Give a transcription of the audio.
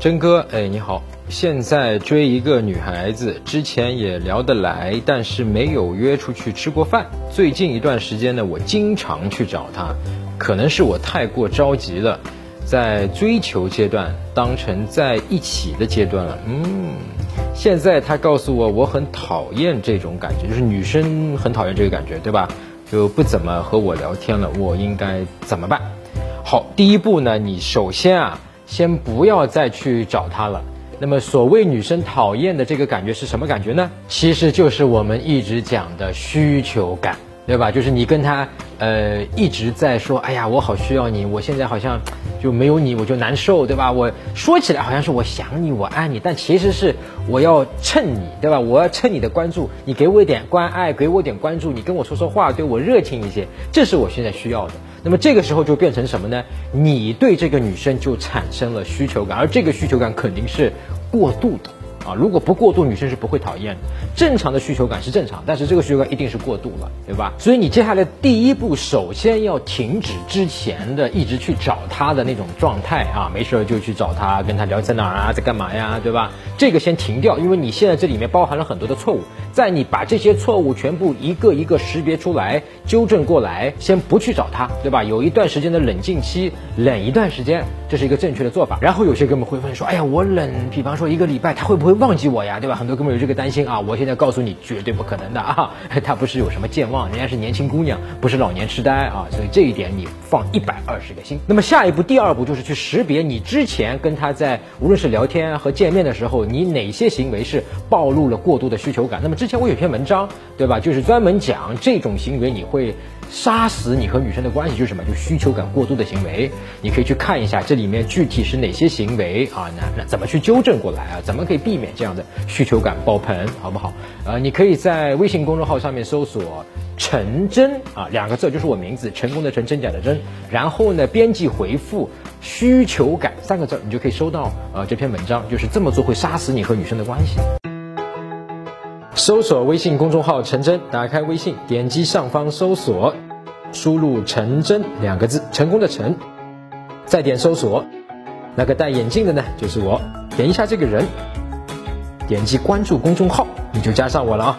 真哥，哎，你好！现在追一个女孩子，之前也聊得来，但是没有约出去吃过饭。最近一段时间呢，我经常去找她，可能是我太过着急了，在追求阶段当成在一起的阶段了。嗯，现在她告诉我，我很讨厌这种感觉，就是女生很讨厌这个感觉，对吧？就不怎么和我聊天了，我应该怎么办？好，第一步呢，你首先啊。先不要再去找他了。那么，所谓女生讨厌的这个感觉是什么感觉呢？其实就是我们一直讲的需求感，对吧？就是你跟他呃一直在说，哎呀，我好需要你，我现在好像就没有你我就难受，对吧？我说起来好像是我想你，我爱你，但其实是我要蹭你，对吧？我要蹭你的关注，你给我一点关爱，给我点关注，你跟我说说话，对我热情一些，这是我现在需要的。那么这个时候就变成什么呢？你对这个女生就产生了需求感，而这个需求感肯定是过度的。啊，如果不过度，女生是不会讨厌的。正常的需求感是正常，但是这个需求感一定是过度了，对吧？所以你接下来第一步，首先要停止之前的一直去找他的那种状态啊，没事就去找他，跟他聊在哪儿啊，在干嘛呀，对吧？这个先停掉，因为你现在这里面包含了很多的错误，在你把这些错误全部一个一个识别出来、纠正过来，先不去找他，对吧？有一段时间的冷静期，冷一段时间，这是一个正确的做法。然后有些哥们会问说，哎呀，我冷，比方说一个礼拜，他会不会？忘记我呀，对吧？很多哥们有这个担心啊。我现在告诉你，绝对不可能的啊。他不是有什么健忘，人家是年轻姑娘，不是老年痴呆啊。所以这一点你放一百二十个心。那么下一步，第二步就是去识别你之前跟他在无论是聊天和见面的时候，你哪些行为是暴露了过度的需求感。那么之前我有篇文章，对吧？就是专门讲这种行为你会杀死你和女生的关系，就是什么？就需求感过度的行为。你可以去看一下这里面具体是哪些行为啊？那那怎么去纠正过来啊？怎么可以避免？这样的需求感爆棚，好不好？呃，你可以在微信公众号上面搜索“陈真”啊，两个字就是我名字，成功的成，真假的真。然后呢，编辑回复“需求感”三个字，你就可以收到呃这篇文章。就是这么做会杀死你和女生的关系。搜索微信公众号“陈真”，打开微信，点击上方搜索，输入“陈真”两个字，成功的成，再点搜索，那个戴眼镜的呢，就是我。点一下这个人，点击关注公众号，你就加上我了啊。